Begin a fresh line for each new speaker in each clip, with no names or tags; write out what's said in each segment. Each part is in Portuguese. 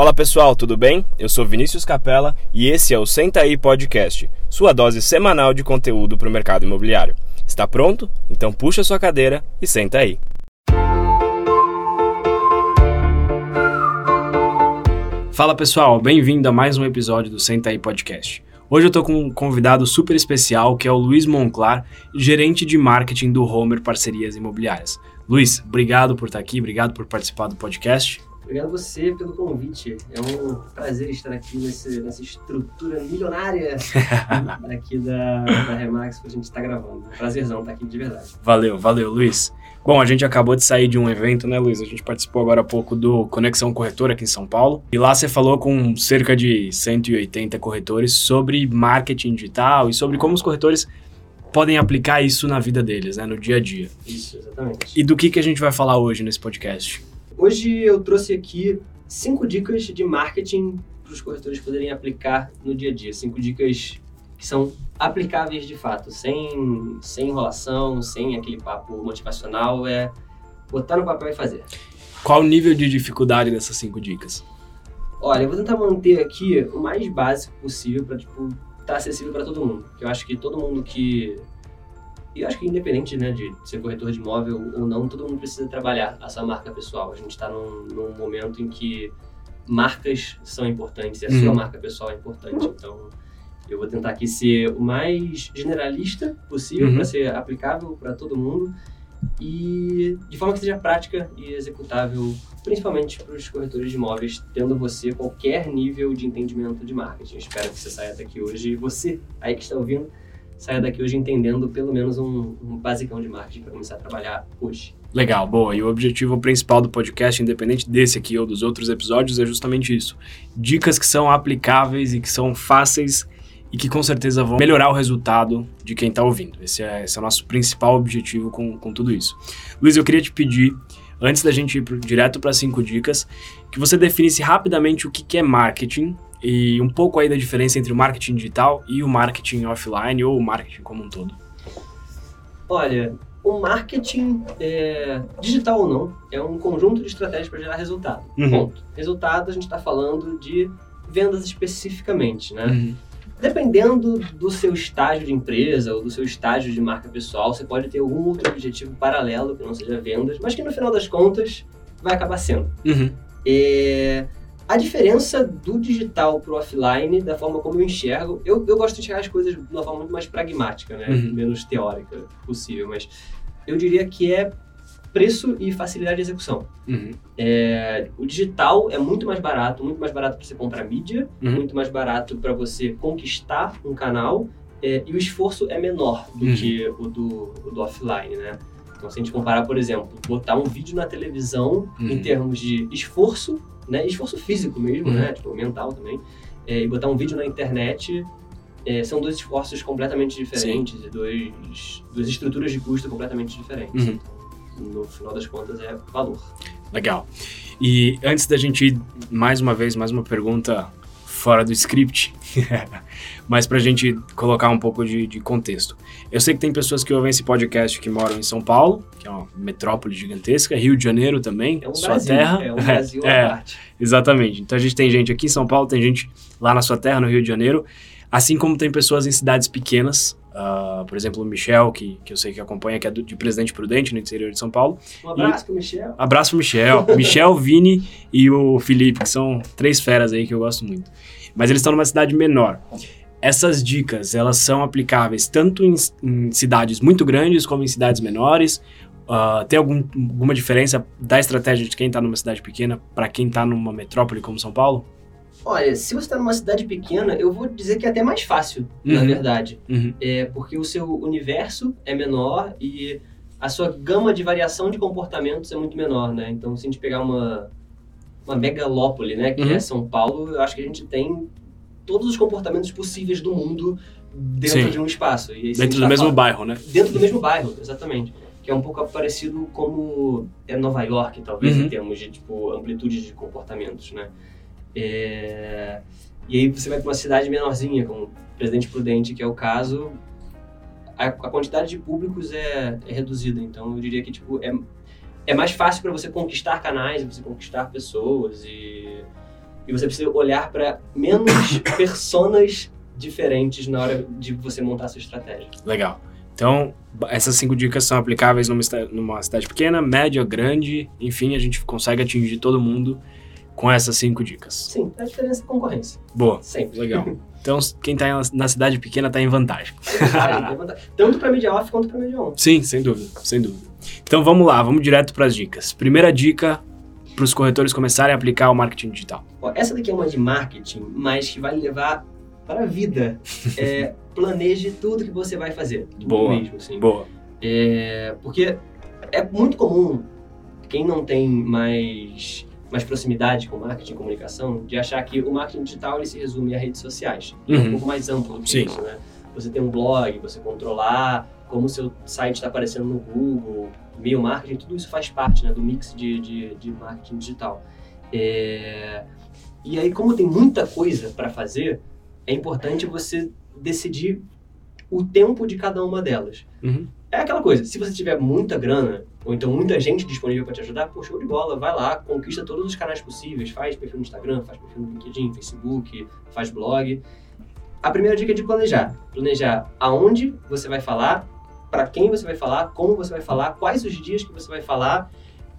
Fala pessoal, tudo bem? Eu sou Vinícius Capella e esse é o Senta aí Podcast, sua dose semanal de conteúdo para o mercado imobiliário. Está pronto? Então puxa sua cadeira e senta aí. Fala pessoal, bem-vindo a mais um episódio do Senta aí Podcast. Hoje eu estou com um convidado super especial que é o Luiz Monclar, gerente de marketing do Homer Parcerias Imobiliárias. Luiz, obrigado por estar aqui, obrigado por participar do podcast.
Obrigado a você pelo convite. É um prazer estar aqui nesse, nessa estrutura milionária aqui da, da Remax que a gente está gravando. prazerzão estar aqui de verdade.
Valeu, valeu, Luiz. Bom, a gente acabou de sair de um evento, né, Luiz? A gente participou agora há pouco do Conexão Corretora aqui em São Paulo. E lá você falou com cerca de 180 corretores sobre marketing digital e sobre como os corretores podem aplicar isso na vida deles, né, no dia a dia.
Isso, exatamente.
E do que, que a gente vai falar hoje nesse podcast?
Hoje eu trouxe aqui cinco dicas de marketing para os corretores poderem aplicar no dia a dia. Cinco dicas que são aplicáveis de fato, sem, sem enrolação, sem aquele papo motivacional, é botar no papel e fazer.
Qual o nível de dificuldade dessas cinco dicas?
Olha, eu vou tentar manter aqui o mais básico possível para tipo estar tá acessível para todo mundo. Eu acho que todo mundo que e eu acho que independente né, de ser corretor de imóvel ou não, todo mundo precisa trabalhar a sua marca pessoal. A gente está num, num, momento em que marcas são importantes e a uhum. sua marca pessoal é importante. Então, eu vou tentar aqui ser o mais generalista possível uhum. para ser aplicável para todo mundo e de forma que seja prática e executável, principalmente para os corretores de imóveis, tendo você qualquer nível de entendimento de marketing. Eu espero que você saia daqui hoje, você aí que está ouvindo, saia daqui hoje entendendo pelo menos um, um basicão de marketing para começar a trabalhar hoje.
Legal, boa. E o objetivo principal do podcast, independente desse aqui ou dos outros episódios, é justamente isso. Dicas que são aplicáveis e que são fáceis e que com certeza vão melhorar o resultado de quem está ouvindo. Esse é, esse é, o nosso principal objetivo com, com tudo isso. Luiz, eu queria te pedir, antes da gente ir pro, direto para cinco dicas, que você definisse rapidamente o que, que é marketing e um pouco aí da diferença entre o marketing digital e o marketing offline ou o marketing como um todo.
Olha, o marketing, é, digital ou não, é um conjunto de estratégias para gerar resultado. Uhum. Ponto. Resultado, a gente está falando de vendas especificamente, né? Uhum. Dependendo do seu estágio de empresa ou do seu estágio de marca pessoal, você pode ter algum outro objetivo paralelo que não seja vendas, mas que no final das contas vai acabar sendo. Uhum. É, a diferença do digital para o offline, da forma como eu enxergo, eu, eu gosto de enxergar as coisas de uma forma muito mais pragmática, né? Uhum. menos teórica possível, mas eu diria que é preço e facilidade de execução. Uhum. É, o digital é muito mais barato, muito mais barato para você comprar mídia, uhum. muito mais barato para você conquistar um canal é, e o esforço é menor do uhum. que o do, o do offline, né? Então, se a gente comparar, por exemplo, botar um vídeo na televisão em uhum. termos de esforço né? Esforço físico mesmo, uhum. né? Tipo, mental também. É, e botar um vídeo na internet é, são dois esforços completamente diferentes Sim. e dois, duas estruturas de custo completamente diferentes. Uhum. Então, no final das contas, é valor.
Legal. E antes da gente ir, mais uma vez, mais uma pergunta fora do script, mas para a gente colocar um pouco de, de, contexto. Eu sei que tem pessoas que ouvem esse podcast que moram em São Paulo, que é uma metrópole gigantesca, Rio de Janeiro também,
é um
sua
Brasil,
terra.
É um Brasil
é, parte. Exatamente. Então a gente tem gente aqui em São Paulo, tem gente lá na sua terra, no Rio de Janeiro, assim como tem pessoas em cidades pequenas, Uh, por exemplo, o Michel, que, que eu sei que acompanha, que é do, de Presidente Prudente, no interior de São Paulo.
Um abraço e, pro Michel.
Abraço pro Michel. Michel, Vini e o Felipe, que são três feras aí que eu gosto muito. Mas eles estão numa cidade menor. Essas dicas, elas são aplicáveis tanto em, em cidades muito grandes como em cidades menores. Uh, tem algum, alguma diferença da estratégia de quem está numa cidade pequena para quem está numa metrópole como São Paulo?
Olha, se você está numa cidade pequena, eu vou dizer que é até mais fácil, uhum. na verdade. Uhum. É, porque o seu universo é menor e a sua gama de variação de comportamentos é muito menor, né? Então, se a gente pegar uma, uma megalópole, né, que uhum. é São Paulo, eu acho que a gente tem todos os comportamentos possíveis do mundo dentro Sim. de um espaço.
E dentro do tá mesmo falando, bairro, né?
Dentro do mesmo bairro, exatamente. Que é um pouco parecido como é Nova York, talvez, uhum. em termos de tipo, amplitude de comportamentos, né? É... E aí você vai para uma cidade menorzinha, como Presidente Prudente, que é o caso, a, a quantidade de públicos é, é, reduzida. Então eu diria que tipo é, é mais fácil para você conquistar canais, você conquistar pessoas e, E você precisa olhar para menos personas diferentes na hora de você montar a sua estratégia.
Legal. Então, essas cinco dicas são aplicáveis numa, numa cidade pequena, média, grande, enfim, a gente consegue atingir todo mundo com essas cinco dicas.
Sim, a diferença é concorrência.
Boa.
Sempre.
Legal. Então, quem está na cidade pequena está em vantagem.
Tem vantagem. Tanto para mídia off quanto para mídia on.
Sim, sem dúvida, sem dúvida. Então vamos lá, vamos direto para as dicas. Primeira dica para os corretores começarem a aplicar o marketing digital.
Essa daqui é uma de marketing, mas que vai levar para a vida. É, planeje tudo que você vai fazer. Tudo
Boa.
mesmo, assim.
Boa.
É, porque é muito comum quem não tem mais, mais proximidade com marketing e comunicação de achar que o marketing digital ele se resume a redes sociais. É um
Uhum.
pouco mais amplo do que
Sim.
isso, né? Você tem um blog, você controlar como o seu site está aparecendo no Google, e-mail marketing, tudo isso faz parte né, do mix de, de, de marketing digital. É, E aí, como tem muita coisa para fazer, é importante você decidir o tempo de cada uma delas.
Uhum.
É aquela coisa, se você tiver muita grana, ou então muita gente disponível para te ajudar, pô, show de bola, vai lá, conquista todos os canais possíveis, faz perfil no Instagram, faz perfil no LinkedIn, Facebook, faz blog. A primeira dica é de planejar. Planejar aonde você vai falar, para quem você vai falar, como você vai falar, quais os dias que você vai falar,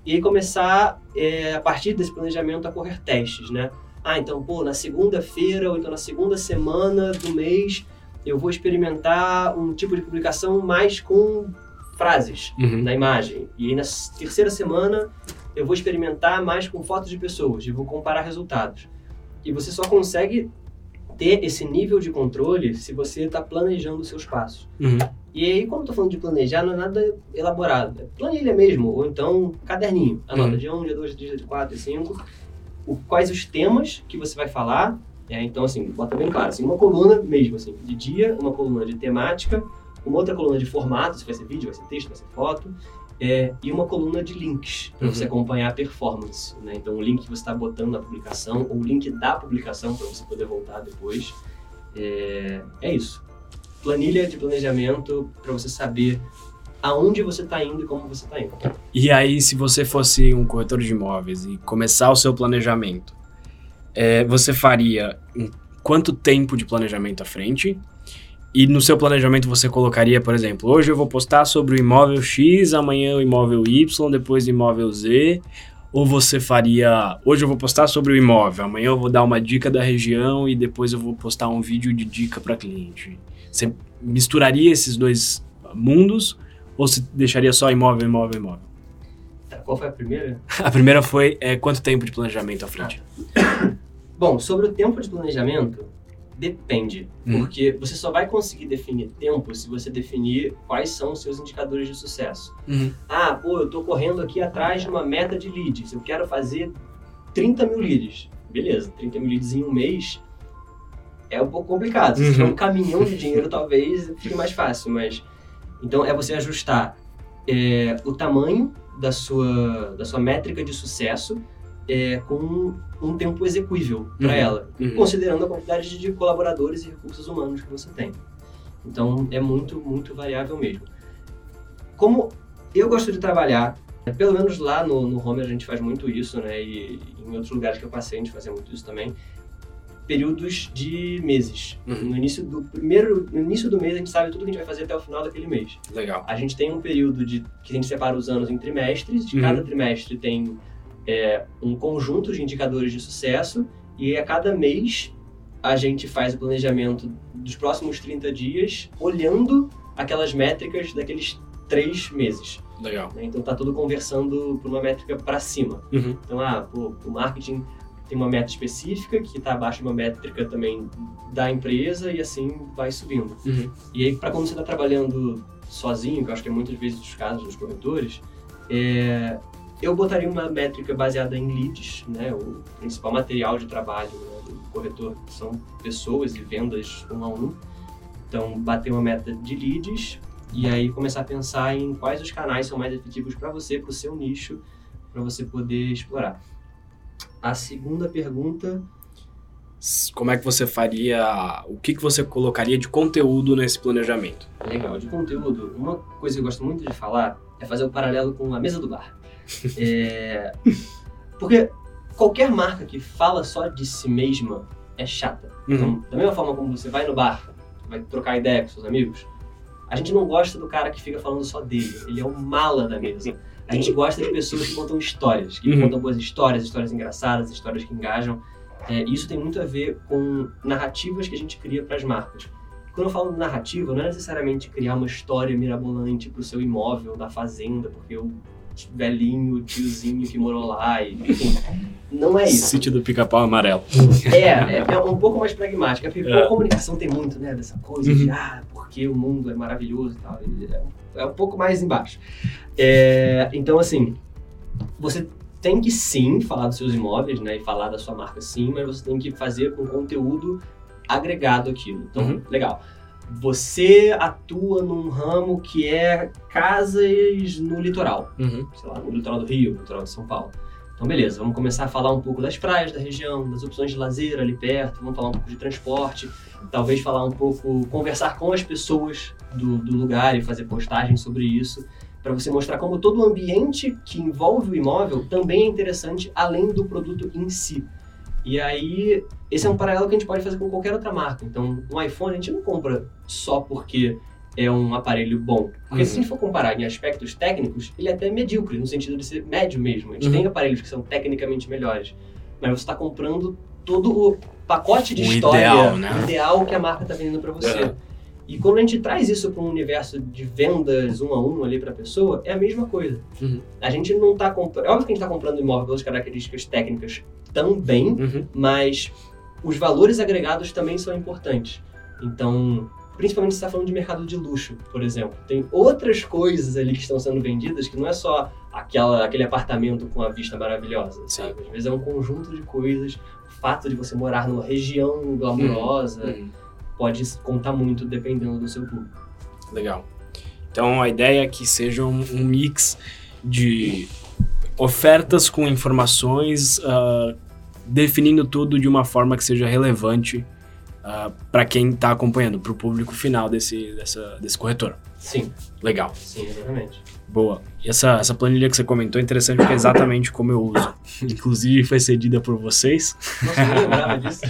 e começar, é, a partir desse planejamento, a correr testes, né? Ah, então, pô, na segunda-feira ou então na segunda semana do mês, eu vou experimentar um tipo de publicação mais com frases
Uhum.
na imagem. E aí na terceira semana eu vou experimentar mais com fotos de pessoas e vou comparar resultados. E você só consegue ter esse nível de controle se você está planejando os seus passos.
Uhum.
E aí, quando eu tô falando de planejar, não é nada elaborado. É planilha mesmo, ou então caderninho. Anota
Uhum.
dia 1, dia 2, dia 3, dia 4, dia 5. O, quais os temas que você vai falar. É, então, assim, bota bem claro. Assim, uma coluna mesmo, assim, de dia, uma coluna de temática, uma outra coluna de formato, se vai ser vídeo, vai ser texto, vai ser foto. é, e uma coluna de links, para
Uhum.
você acompanhar a performance. Né? Então, o link que você está botando na publicação, ou o link da publicação, para você poder voltar depois. É, é isso planilha de planejamento para você saber aonde você está indo e como você está indo.
E aí, se você fosse um corretor de imóveis e começar o seu planejamento, é, você faria quanto tempo de planejamento à frente? E no seu planejamento você colocaria, por exemplo, hoje eu vou postar sobre o imóvel X, amanhã o imóvel Y, depois o imóvel Z. Ou você faria, hoje eu vou postar sobre o imóvel, amanhã eu vou dar uma dica da região e depois eu vou postar um vídeo de dica para cliente. Você misturaria esses dois mundos ou você deixaria só imóvel, imóvel, imóvel?
Tá, qual foi a primeira?
A primeira foi é, quanto tempo de planejamento à frente?
Bom, sobre o tempo de planejamento, depende.
Hum.
Porque você só vai conseguir definir tempo se você definir quais são os seus indicadores de sucesso. Ah, pô, eu tô correndo aqui atrás de uma meta de leads. Eu quero fazer 30 mil leads. Beleza, 30 mil leads em um mês é um pouco complicado. Se
Uhum.
tiver um caminhão de dinheiro, talvez fique mais fácil. Mas então é você ajustar é, o tamanho da sua, da sua métrica de sucesso é, com um tempo execuível para
Uhum.
ela,
Uhum.
considerando a quantidade de colaboradores e recursos humanos que você tem. Então é muito, muito variável mesmo. Como eu gosto de trabalhar, é, pelo menos lá no, no Homer a gente faz muito isso, né? E em outros lugares que eu passei a gente fazia muito isso também. Períodos de meses.
Uhum.
No início do primeiro, no início do mês a gente sabe tudo que a gente vai fazer até o final daquele mês.
Legal.
A gente tem um período de que a gente separa os anos em trimestres. De
Uhum.
cada trimestre tem é, um conjunto de indicadores de sucesso e a cada mês a gente faz o planejamento dos próximos 30 dias olhando aquelas métricas daqueles três meses.
Legal.
né? Então tá tudo conversando por uma métrica para cima.
Uhum.
Então, ah, pô, o marketing tem uma meta específica que está abaixo de uma métrica também da empresa e assim vai subindo.
Uhum.
E aí, para quando você está trabalhando sozinho, que eu acho que é muitas vezes os casos dos corretores, é, eu botaria uma métrica baseada em leads, né? O principal material de trabalho né, do corretor são pessoas e vendas um a um. Então, bater uma meta de leads e aí começar a pensar em quais os canais são mais efetivos para você, para o seu nicho, para você poder explorar. A segunda pergunta
Como é que você faria, o que, que você colocaria de conteúdo nesse planejamento?
Legal, de conteúdo, uma coisa que eu gosto muito de falar é fazer o paralelo com a mesa do bar. É, Porque qualquer marca que fala só de si mesma é chata.
Uhum.
Então, da mesma forma como você vai no bar, vai trocar ideia com seus amigos, a gente não gosta do cara que fica falando só dele. Ele é o mala da mesa. A gente gosta de pessoas que contam histórias, que
Uhum.
contam boas histórias, histórias engraçadas, histórias que engajam. É, isso tem muito a ver com narrativas que a gente cria para as marcas. Quando eu falo narrativa, não é necessariamente criar uma história mirabolante para o seu imóvel da fazenda, porque o velhinho, tiozinho que morou lá, e, enfim, não é isso.
Sítio do pica-pau amarelo.
É, é, é um pouco mais pragmática, porque
É.
a comunicação tem muito, né, dessa coisa de, ah, porque o mundo é maravilhoso e tal. e É, é um pouco mais embaixo. É, então, assim, você tem que sim falar dos seus imóveis, né, e falar da sua marca sim, mas você tem que fazer com conteúdo agregado aquilo. Então,
Uhum.
legal. Você atua num ramo que é casas no litoral
Uhum.
sei lá, no litoral do Rio, no litoral de São Paulo. Então, beleza, vamos começar a falar um pouco das praias da região, das opções de lazer ali perto, vamos falar um pouco de transporte, talvez falar um pouco, conversar com as pessoas do, do lugar e fazer postagens sobre isso, para você mostrar como todo o ambiente que envolve o imóvel também é interessante, além do produto em si. E aí, esse é um paralelo que a gente pode fazer com qualquer outra marca. Então, um iPhone a gente não compra só porque é um aparelho bom. Porque se a gente for comparar em aspectos técnicos, ele é até medíocre, no sentido de ser médio mesmo. A gente
Uhum.
tem aparelhos que são tecnicamente melhores. Mas você está comprando todo o pacote de
O
história
ideal, né?
ideal que a marca está vendendo para você.
Uhum.
E quando a gente traz isso para um universo de vendas um a um ali para a pessoa, é a mesma coisa.
Uhum.
A gente não está comprando. É óbvio que a gente está comprando imóvel pelas características técnicas também,
Uhum.
mas os valores agregados também são importantes. Então, principalmente se está falando de mercado de luxo, por exemplo, tem outras coisas ali que estão sendo vendidas que não é só aquela, aquele apartamento com a vista maravilhosa,
Sim.
sabe? Às vezes é um conjunto de coisas. O fato de você morar numa região glamurosa
Uhum.
Pode contar muito dependendo do seu público.
Legal. Então a ideia é que seja um, um mix de ofertas com informações, ah, definindo tudo de uma forma que seja relevante para quem está acompanhando, para o público final desse, dessa, desse corretor.
Sim,
Legal.
sim, exatamente.
Boa. E essa, essa planilha que você comentou é interessante porque é exatamente como eu uso. Inclusive foi cedida por vocês.
Nossa, eu não lembrava disso.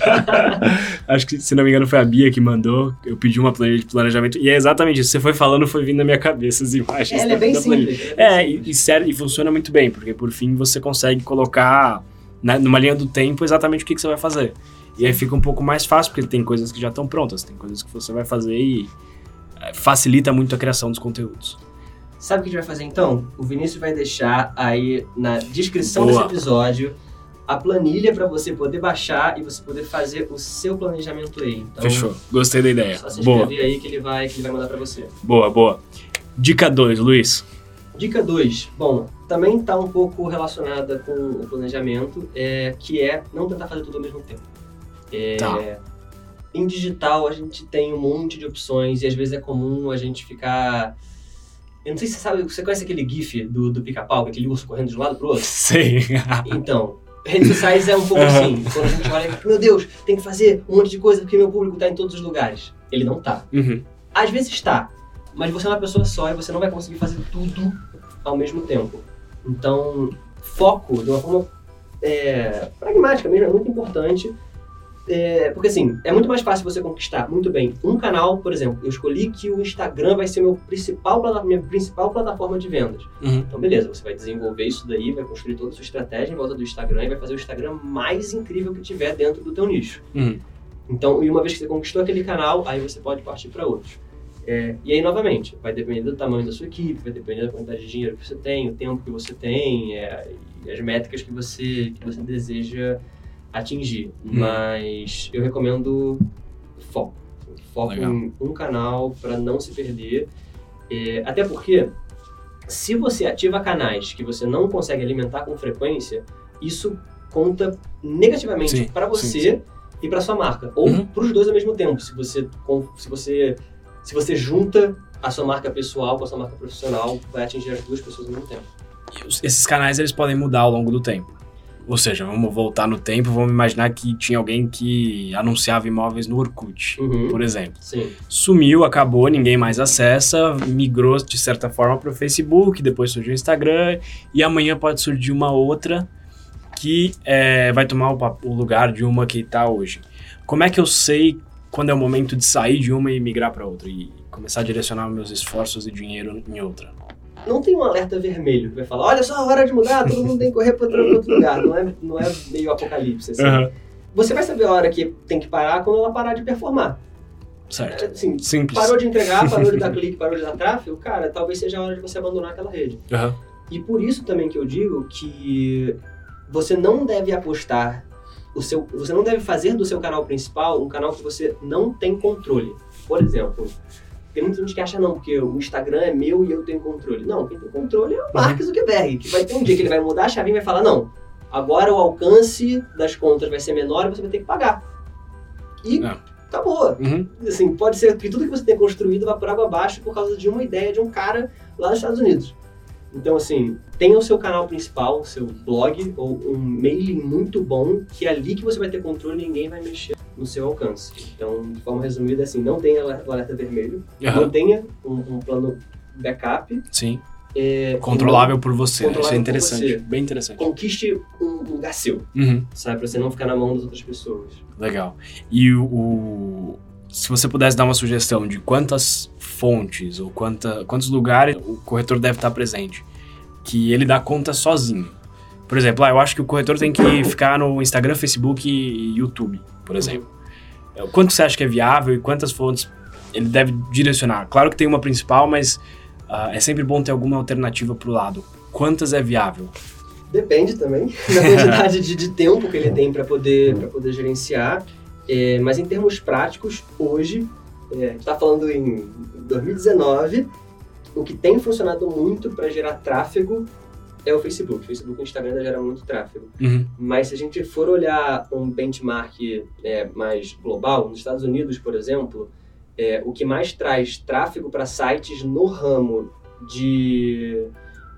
Acho que, se não me engano, foi a Bia que mandou. Eu pedi uma planilha de planejamento. E é exatamente isso. Você foi falando, foi vindo na minha cabeça as imagens.
Ela é bem simples.
É,
bem
e,
simples.
e, e funciona muito bem, porque por fim você consegue colocar na- numa linha do tempo exatamente o que, que você vai fazer. E aí fica um pouco mais fácil, porque tem coisas que já estão prontas, tem coisas que você vai fazer e é, facilita muito a criação dos conteúdos.
Sabe o que a gente vai fazer então? O Vinícius vai deixar aí na descrição
Boa.
desse episódio a planilha para você poder baixar e você poder fazer o seu planejamento aí. Então,
Fechou. Gostei da ideia.
Só se
Boa,
aí que ele vai que ele vai mandar para você.
boa, boa. Dica 2, Luiz.
Dica 2. Bom, também está um pouco relacionada com o planejamento, é, que é não tentar fazer tudo ao mesmo tempo. É,
Tá.
Em digital, a gente tem um monte de opções e às vezes é comum a gente ficar. Eu não sei se você sabe, você conhece aquele GIF do, do pica-pau, aquele urso correndo de um lado pro outro?
Sei.
Então, redes sociais é um pouco assim. Quando a gente olha, meu Deus, tem que fazer um monte de coisa porque meu público tá em todos os lugares. Ele não tá.
Uhum.
Às vezes está, mas você é uma pessoa só e você não vai conseguir fazer tudo ao mesmo tempo. Então, foco de uma forma é, pragmática mesmo é muito importante. É, porque assim, é muito mais fácil você conquistar muito bem um canal, por exemplo. Eu escolhi que o Instagram vai ser meu principal, minha principal plataforma de vendas.
Uhum.
Então, beleza, você vai desenvolver isso daí, vai construir toda a sua estratégia em volta do Instagram e vai fazer o Instagram mais incrível que tiver dentro do teu nicho.
Uhum.
Então, e uma vez que você conquistou aquele canal, aí você pode partir para outros. É, e aí, novamente, vai depender do tamanho da sua equipe, vai depender da quantidade de dinheiro que você tem, o tempo que você tem, é, as métricas que você, que você deseja atingir. Mas eu recomendo foco. Foco
Legal.
em um canal para não se perder. É, até porque, se você ativa canais que você não consegue alimentar com frequência, isso conta negativamente
Sim,
para você
sim,
e para sua marca, ou
Uhum.
para os dois ao mesmo tempo. Se você, se você se você junta a sua marca pessoal com a sua marca profissional, vai atingir as duas pessoas ao mesmo tempo.
Os- Esses canais eles podem mudar ao longo do tempo. Ou seja, vamos voltar no tempo, vamos imaginar que tinha alguém que anunciava imóveis no Orkut,
Uhum.
por exemplo.
Sim.
Sumiu, acabou, ninguém mais acessa, migrou de certa forma para o Facebook, depois surgiu o Instagram, e amanhã pode surgir uma outra que é, vai tomar o, o, lugar de uma que está hoje. Como é que eu sei quando é o momento de sair de uma e migrar para outra e começar a direcionar meus esforços e dinheiro em outra?
Não tem um alerta vermelho que vai falar, olha só, hora de mudar, todo mundo tem que correr para outro lugar. Não é, não é meio apocalipse, assim. Uhum. Você vai saber a hora que tem que parar quando ela parar de performar.
Certo.
É, assim,
Simples.
Parou de entregar, parou de dar clique, parou de dar tráfego, cara, talvez seja a hora de você abandonar aquela rede.
Uhum.
E por isso também que eu digo que você não deve apostar o seu, você não deve fazer do seu canal principal um canal que você não tem controle. Por exemplo, tem muita gente que acha, não, porque o Instagram é meu e eu tenho controle. Não, quem tem controle é o Mark. Zuckerberg, que vai ter um dia que ele vai mudar a chavinha e vai falar, não, agora o alcance das contas vai ser menor e você vai ter que pagar. E é acabou. Uhum. Assim, pode ser que tudo que você tem construído vá por água abaixo por causa de uma ideia de um cara lá nos Estados Unidos. Então, assim, tenha o seu canal principal, seu blog ou um mailing muito bom, que é ali que você vai ter controle e ninguém vai mexer no seu alcance. Então, de forma resumida, assim, não tenha o alerta vermelho, uhum. mantenha um, um plano backup.
Sim. É, controlável por você, controlável isso é interessante, bem interessante.
Conquiste um lugar seu,
uhum.
sabe? Pra você não ficar na mão das outras pessoas.
Legal. E o, o, se você pudesse dar uma sugestão de quantas fontes ou quanta, quantos lugares o corretor deve estar presente, que ele dá conta sozinho. Por exemplo, ah, eu acho que o corretor tem que ficar no Instagram, Facebook e YouTube, por exemplo. Quanto você acha que é viável e quantas fontes ele deve direcionar? Claro que tem uma principal, mas uh, é sempre bom ter alguma alternativa para o lado. Quantas é viável?
Depende também da quantidade de, de, tempo que ele tem para poder, poder gerenciar. É, mas em termos práticos, hoje, é, a gente está falando em 2019, o que tem funcionado muito para gerar tráfego é o Facebook. O Facebook e Instagram gera muito tráfego.
Uhum.
Mas se a gente for olhar um benchmark é, mais global, nos Estados Unidos, por exemplo, é, o que mais traz tráfego para sites no ramo de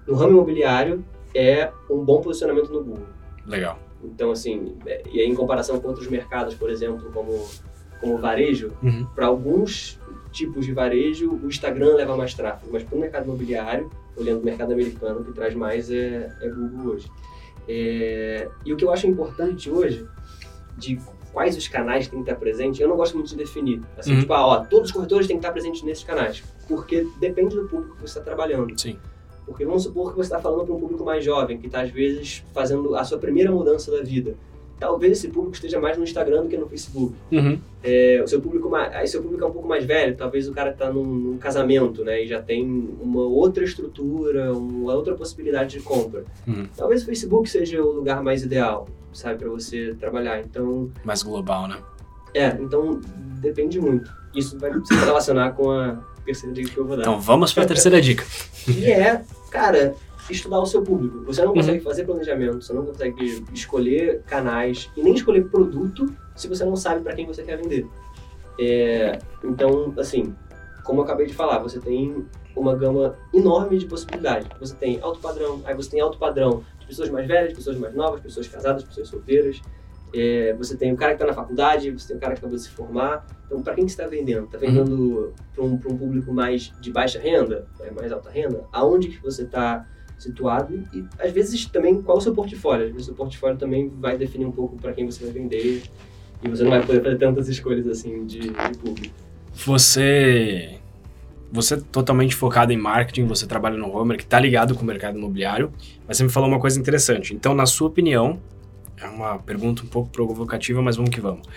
no ramo imobiliário é um bom posicionamento no Google.
Legal.
Então, assim, é, e aí, em comparação com outros mercados, por exemplo, como, como varejo,
uhum.
para alguns tipos de varejo, o Instagram leva mais tráfego, mas para o mercado imobiliário, olhando o mercado americano, o que traz mais é, é Google hoje. É, e o que eu acho importante hoje, de quais os canais têm que estar presentes, eu não gosto muito de definir. Assim, uhum. tipo, ah, ó, todos os corretores têm que estar presentes nesses canais, porque depende do público que você está trabalhando.
Sim.
Porque vamos supor que você está falando para um público mais jovem, que está às vezes fazendo a sua primeira mudança da vida. Talvez esse público esteja mais no Instagram do que no Facebook.
Uhum.
É, o seu público, aí seu público é um pouco mais velho, talvez o cara está num, num, casamento, né, e já tem uma outra estrutura, uma outra possibilidade de compra.
Uhum.
Talvez o Facebook seja o lugar mais ideal, sabe, para você trabalhar. Então
mais global, né?
É, então depende muito. Isso vai se relacionar com a terceira dica que eu vou dar.
Então vamos para a terceira dica.
que é, cara, estudar o seu público. Você não uhum. consegue uhum. fazer planejamento, você não consegue escolher canais e nem escolher produto se você não sabe para quem você quer vender. É, então, assim, como eu acabei de falar, você tem uma gama enorme de possibilidades. Você tem alto padrão, aí você tem alto padrão de pessoas mais velhas, pessoas mais novas, pessoas casadas, pessoas solteiras. É, você tem o cara que está na faculdade, você tem o cara que acabou de se formar. Então, para quem que está vendendo? Está vendendo uhum. para um, um, público mais de baixa renda, é, mais alta renda? Aonde que você está situado? E, às vezes também qual é o seu portfólio? Às vezes o portfólio também vai definir um pouco para quem você vai vender e você não vai poder fazer tantas escolhas assim de, de público.
Você você é totalmente focado em marketing, você trabalha no Homer, que está ligado com o mercado imobiliário, mas você me falou uma coisa interessante. Então, na sua opinião, é uma pergunta um pouco provocativa, mas vamos que vamos.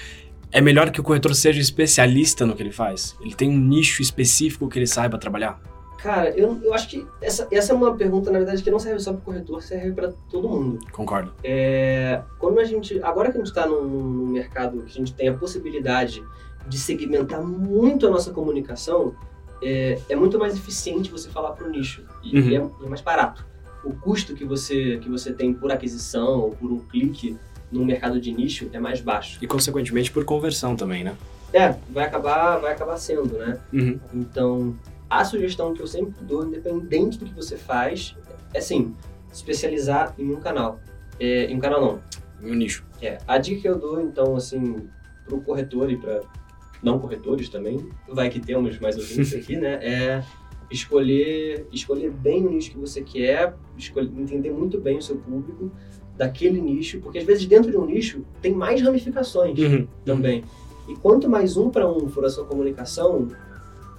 É melhor que o corretor seja especialista no que ele faz? Ele tem um nicho específico que ele saiba trabalhar?
Cara, eu, eu acho que essa, essa é uma pergunta, na verdade, que não serve só para o corretor, serve para todo mundo.
Concordo.
É, quando a gente, agora que a gente está num, num mercado que a gente tem a possibilidade de segmentar muito a nossa comunicação, é, é muito mais eficiente você falar para o nicho e, uhum. é, é mais barato o custo que você, que você tem por aquisição ou por um clique no mercado de nicho é mais baixo.
E, consequentemente, por conversão também, né?
É, vai acabar, vai acabar sendo, né?
Uhum.
Então, a sugestão que eu sempre dou, independente do que você faz, é assim, especializar em um canal. É, em um canal não.
Em um nicho.
É, a dica que eu dou, então, assim, para o corretor e para não corretores também, vai que temos mais ouvintes aqui, né? É escolher, escolher bem o nicho que você quer, escolher, entender muito bem o seu público daquele nicho, porque às vezes dentro de um nicho tem mais ramificações
Uhum.
também. E quanto mais um para um for a sua comunicação,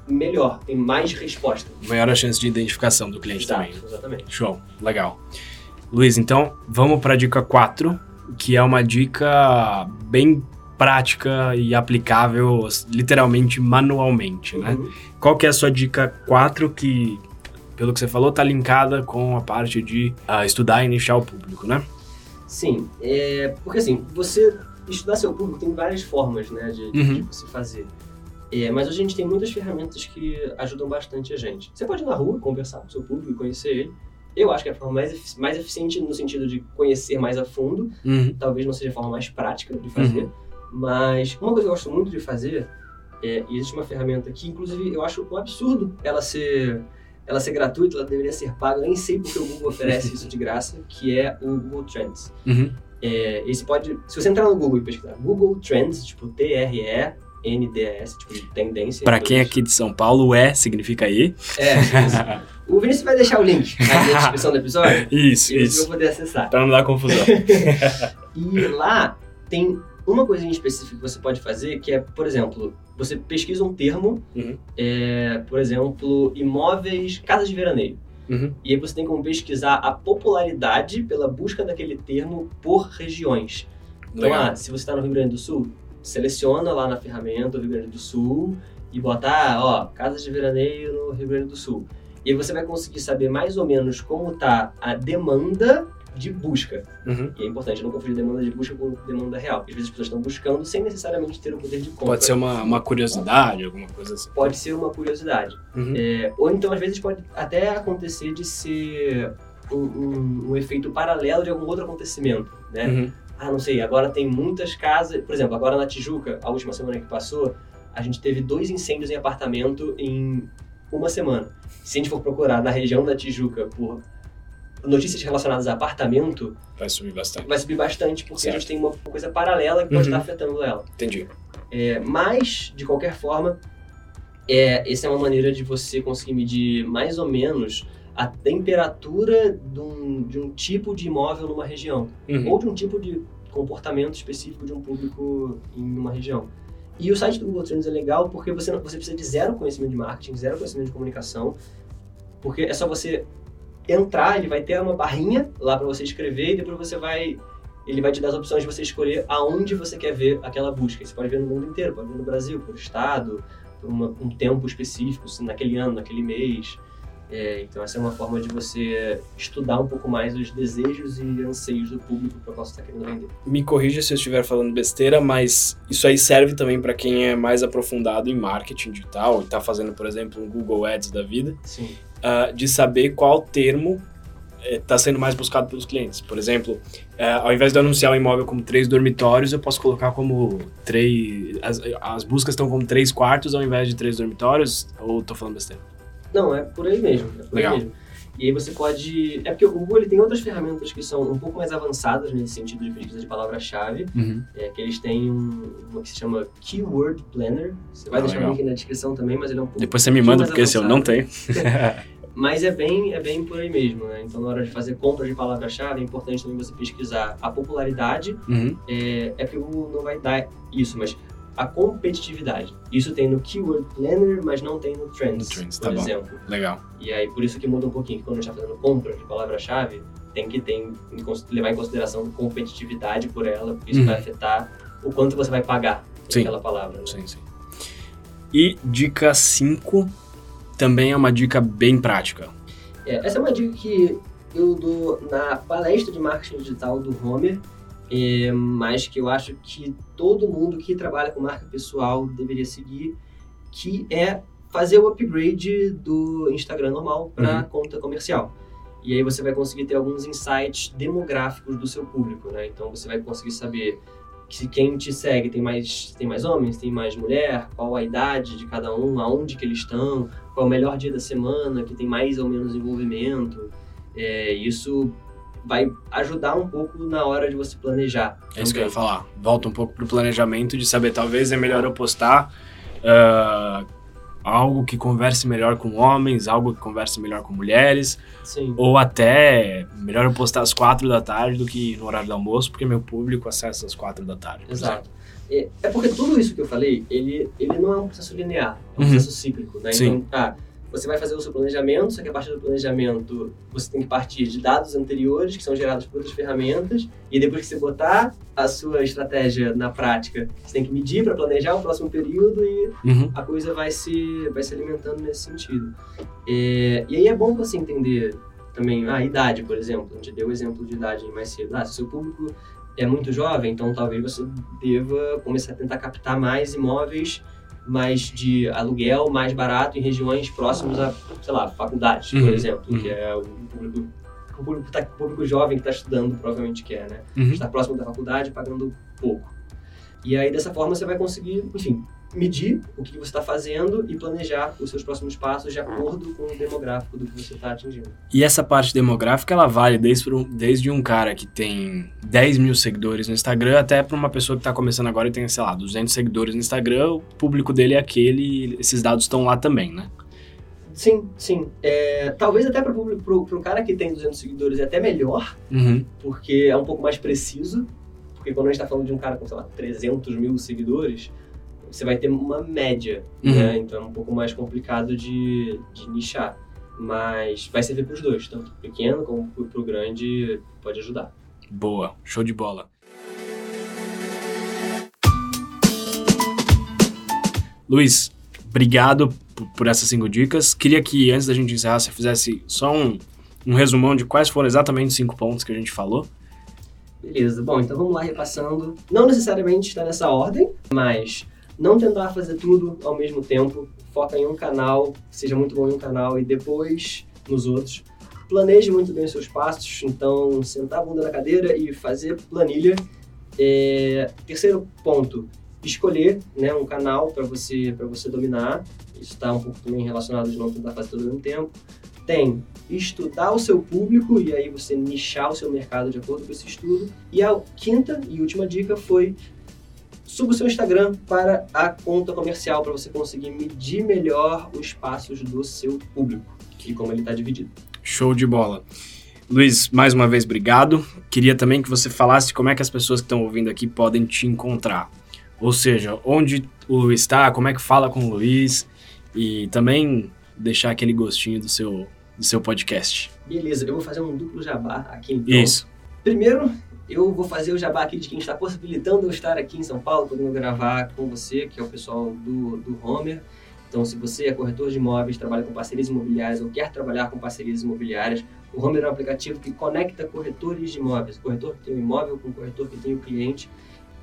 melhor, tem mais resposta.
Maior a chance de identificação do cliente também.
Exato, exatamente.
Show, legal. Luiz, então vamos para a dica 4, que é uma dica bem prática e aplicável literalmente manualmente, né?
Uhum.
Qual que é a sua dica 4 que, pelo que você falou, tá linkada com a parte de ah, estudar e iniciar o público, né?
Sim, é, porque assim, você estudar seu público tem várias formas, né, de-
Uhum.
de você fazer. É, mas hoje a gente tem muitas ferramentas que ajudam bastante a gente. Você pode ir na rua, conversar com o seu público e conhecer ele. Eu acho que é a forma mais, mais eficiente no sentido de conhecer mais a fundo.
Uhum.
Talvez não seja a forma mais prática de fazer. Mas uma coisa que eu gosto muito de fazer, é, e existe uma ferramenta que, inclusive, eu acho um absurdo ela ser, ela ser gratuita, ela deveria ser paga. Nem sei porque o Google oferece isso de graça, que é o Google Trends.
Uhum.
É, esse pode. Se você entrar no Google e pesquisar Google Trends, tipo T-R-E-N-D-S, tipo de tendência.
Para quem é aqui de São Paulo, é significa E.
É, isso. O Vinícius vai deixar o link aí na descrição do episódio.
Isso,
E
isso.
poder acessar.
Para não dar confusão.
E lá tem uma coisinha específica que você pode fazer, que é, por exemplo, você pesquisa um termo,
Uhum.
é, por exemplo, imóveis, casas de veraneio.
Uhum.
E aí você tem como pesquisar a popularidade pela busca daquele termo por regiões. Então, ah, se você está no Rio Grande do Sul, seleciona lá na ferramenta o Rio Grande do Sul e bota, ah, ó, casas de veraneio no Rio Grande do Sul. E aí você vai conseguir saber mais ou menos como está a demanda de busca.
Uhum.
E é importante não confundir demanda de busca com demanda real. Às vezes as pessoas estão buscando sem necessariamente ter o poder de compra.
Pode ser uma, uma curiosidade, alguma coisa assim.
Pode ser uma curiosidade.
Uhum.
É, ou então, às vezes, pode até acontecer de ser um, um- um efeito paralelo de algum outro acontecimento, né?
Uhum.
Ah, não sei, agora tem muitas casas... Por exemplo, agora na Tijuca, a última semana que passou, a gente teve dois incêndios em apartamento em uma semana. Se a gente for procurar na região da Tijuca por notícias relacionadas a apartamento,
Vai subir bastante.
vai subir bastante, porque a
Certo.
gente tem uma coisa paralela que pode
Uhum.
estar afetando ela.
Entendi.
É, mas, de qualquer forma, é, essa é uma maneira de você conseguir medir mais ou menos a temperatura de um, de um tipo de imóvel numa região,
Uhum.
ou de um tipo de comportamento específico de um público em uma região. E o site do Google Trends é legal porque você, não, você precisa de zero conhecimento de marketing, zero conhecimento de comunicação, porque é só você entrar, ele vai ter uma barrinha lá para você escrever e depois você vai ele vai te dar as opções de você escolher aonde você quer ver aquela busca. Você pode ver no mundo inteiro, pode ver no Brasil, por estado, por uma- um tempo específico, se naquele ano, naquele mês. É, então essa é uma forma de você estudar um pouco mais os desejos e anseios do público para qual você está querendo vender.
Me corrija se eu estiver falando besteira, mas isso aí serve também para quem é mais aprofundado em marketing digital e está fazendo, por exemplo, um Google Ads da vida, ah, de saber qual termo está sendo mais buscado pelos clientes. Por exemplo, eh, ao invés de anunciar o imóvel como três dormitórios, eu posso colocar como três. As, as buscas estão como três quartos ao invés de três dormitórios, ou estou falando besteira?
Não, é por aí mesmo. É por
Legal.
Aí mesmo. E aí você pode. É porque o Google ele tem outras ferramentas que são um pouco mais avançadas nesse sentido de pesquisa de palavra-chave. É que eles têm um, uma que se chama Keyword Planner. Você vai
Ah,
deixar o link na descrição também, mas ele é um pouco.
Depois você me manda, porque esse eu não tenho.
Mas é bem, é bem por aí mesmo, né? Então, na hora de fazer compras de palavra-chave, é importante também você pesquisar a popularidade.
Uhum.
É, é que o Google não vai dar isso, mas a competitividade. Isso tem no Keyword Planner, mas não tem no Trends,
No Trends,
por
tá bom.
exemplo.
Legal.
E aí, por isso que muda um pouquinho. que Quando a gente está fazendo compras de palavra-chave, tem que ter, levar em consideração competitividade por ela, porque isso
Uhum.
vai afetar o quanto você vai pagar por aquela palavra. Né?
Sim, sim. E dica 5 também é uma dica bem prática.
É, essa é uma dica que eu dou na palestra de marketing digital do Homer, é, mas que eu acho que todo mundo que trabalha com marca pessoal deveria seguir, que é fazer o upgrade do Instagram normal para
Uhum.
conta comercial. E aí você vai conseguir ter alguns insights demográficos do seu público, né? Então você vai conseguir saber se quem te segue tem mais, tem mais homens, tem mais mulher, qual a idade de cada um, aonde que eles estão, qual é o melhor dia da semana, que tem mais ou menos envolvimento. É, isso vai ajudar um pouco na hora de você planejar.
É isso que eu ia falar. Volta um pouco pro planejamento de saber, talvez é melhor eu postar ah, algo que converse melhor com homens, algo que converse melhor com mulheres.
Sim.
Ou até, melhor eu postar às quatro da tarde do que no horário do almoço, porque meu público acessa às quatro da tarde.
Exato. É, é porque tudo isso que eu falei, ele, ele não é um processo linear, é um
Uhum.
processo cíclico, né?
Sim.
Então, ah, você vai fazer o seu planejamento, só que a partir do planejamento você tem que partir de dados anteriores que são gerados por outras ferramentas e depois que você botar a sua estratégia na prática, você tem que medir para planejar o próximo período e
Uhum.
a coisa vai se, vai se alimentando nesse sentido. É, e aí é bom você entender também a idade, por exemplo. A gente deu o exemplo de idade mais cedo. Ah, se o seu público é muito jovem, então talvez você deva começar a tentar captar mais imóveis mais de aluguel, mais barato em regiões próximas a, sei lá, faculdades, por
Uhum,
exemplo,
uhum.
que é o público, o público, tá- o público jovem que está estudando provavelmente quer, né?
Uhum.
está próximo da faculdade, pagando pouco. E aí, dessa forma, você vai conseguir, enfim, medir o que você está fazendo e planejar os seus próximos passos de acordo com o demográfico do que você está atingindo.
E essa parte demográfica, ela vale desde, um- desde um cara que tem 10 mil seguidores no Instagram até para uma pessoa que está começando agora e tem, sei lá, 200 seguidores no Instagram, o público dele é aquele, esses dados estão lá também, né?
Sim, sim. É, talvez até para o cara que tem 200 seguidores é até melhor,
Uhum.
porque é um pouco mais preciso. Porque quando a gente está falando de um cara com, sei lá, 300 mil seguidores, você vai ter uma média,
Uhum.
né? Então é um pouco mais complicado de, de nichar. Mas vai servir para os dois, tanto pro pequeno como para o grande, pode ajudar.
Boa, show de bola. Luiz, obrigado por, por essas cinco dicas. Queria que antes da gente encerrar, você fizesse só um, um resumão de quais foram exatamente os cinco pontos que a gente falou.
Beleza, bom, então vamos lá repassando. Não necessariamente está nessa ordem, mas não tentar fazer tudo ao mesmo tempo. Foca em um canal, seja muito bom em um canal e depois nos outros. Planeje muito bem os seus passos, então sentar a bunda na cadeira e fazer planilha. É, Terceiro ponto, escolher né, um canal para você, você dominar. Isso está um pouco também relacionado de não tentar fazer tudo ao mesmo tempo. Tem estudar o seu público e aí você nichar o seu mercado de acordo com esse estudo. E a quinta e última dica foi suba o seu Instagram para a conta comercial para você conseguir medir melhor os passos do seu público e como ele está dividido.
Show de bola. Luiz, mais uma vez, obrigado. Queria também que você falasse como é que as pessoas que estão ouvindo aqui podem te encontrar. Ou seja, onde o Luiz está, como é que fala com o Luiz e também deixar aquele gostinho do seu, do seu podcast.
Beleza, eu vou fazer um duplo jabá aqui então.
Isso.
Primeiro, eu vou fazer o jabá aqui de quem está possibilitando eu estar aqui em São Paulo, podendo gravar com você, que é o pessoal do, do Homer. Então, se você é corretor de imóveis, trabalha com parcerias imobiliárias ou quer trabalhar com parcerias imobiliárias, o Homer é um aplicativo que conecta corretores de imóveis, corretor que tem o imóvel com o corretor que tem o cliente.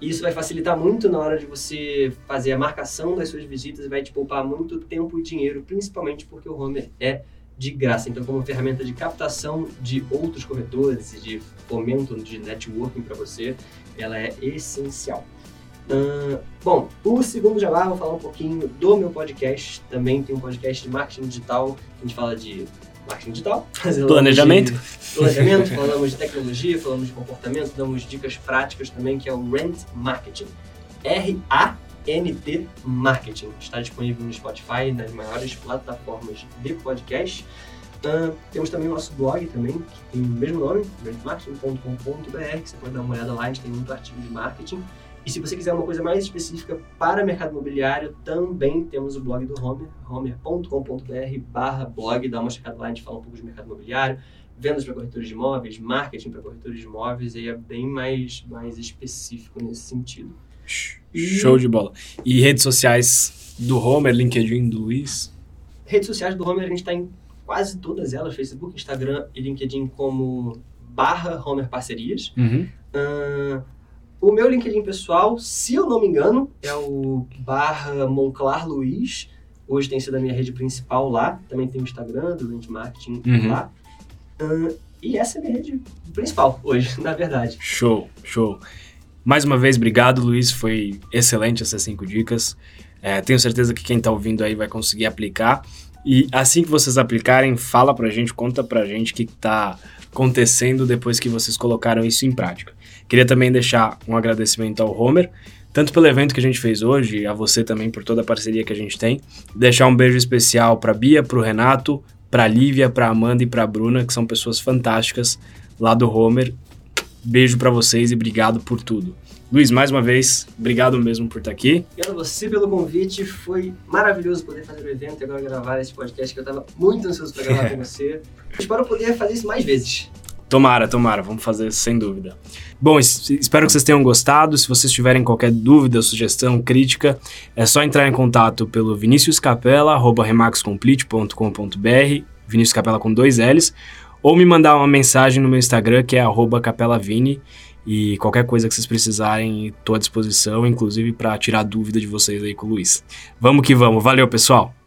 E isso vai facilitar muito na hora de você fazer a marcação das suas visitas e vai te poupar muito tempo e dinheiro, principalmente porque o Homer é de graça. Então, como ferramenta de captação de outros corretores e de fomento de networking para você, ela é essencial. Uh, bom, o segundo jabá, vou falar um pouquinho do meu podcast. Também tem um podcast de marketing digital. A gente fala de marketing digital,
Planejamento.
de planejamento, falamos de tecnologia, falamos de comportamento, damos dicas práticas também, que é o Rent Marketing. R-A-N-T Marketing. Está disponível no Spotify, nas maiores plataformas de podcast. Uh, temos também o nosso blog também, que tem o mesmo nome, rentmarketing.com.br, que você pode dar uma olhada lá, a gente tem muito artigo de marketing. E se você quiser uma coisa mais específica para mercado imobiliário, também temos o blog do Homer, homer.com.br barra blog, dá uma checada lá, a gente fala um pouco de mercado imobiliário, vendas para corretores de imóveis, marketing para corretores de imóveis, aí é bem mais, mais específico nesse sentido.
Show de bola. E redes sociais do Homer, LinkedIn do Luiz?
Redes sociais do Homer, a gente está em quase todas elas, Facebook, Instagram e LinkedIn como barra Homer Parcerias.
Uhum.
Uh, o meu LinkedIn pessoal, se eu não me engano, é o barra Monclar Luiz. Hoje tem sido a minha rede principal lá. Também tem o Instagram do Rent Marketing
Uhum.
lá. Uh, e essa é a minha rede principal hoje, na verdade.
Show, show. Mais uma vez, obrigado, Luiz. Foi excelente essas cinco dicas. É, tenho certeza que quem está ouvindo aí vai conseguir aplicar. E assim que vocês aplicarem, fala pra gente, conta pra gente o que está acontecendo depois que vocês colocaram isso em prática. Queria também deixar um agradecimento ao Homer tanto pelo evento que a gente fez hoje, a você também por toda a parceria que a gente tem. Deixar um beijo especial para Bia, para o Renato, para Lívia, para Amanda e para Bruna, que são pessoas fantásticas lá do Homer. Beijo para vocês e obrigado por tudo. Luiz, mais uma vez, obrigado mesmo por estar aqui.
Obrigado a você pelo convite, foi maravilhoso poder fazer o evento e agora gravar esse podcast que eu estava muito ansioso para gravar com você. Espero poder fazer isso mais vezes.
Tomara, tomara, vamos fazer sem dúvida. Bom, espero que vocês tenham gostado. Se vocês tiverem qualquer dúvida, sugestão, crítica, é só entrar em contato pelo viniciuscapela.remaxcomplete.com.br, Vinícius Capela com dois L's, ou me mandar uma mensagem no meu Instagram, que é capelavini, e qualquer coisa que vocês precisarem, estou à disposição, inclusive para tirar dúvida de vocês aí com o Luiz. Vamos que vamos. Valeu, pessoal!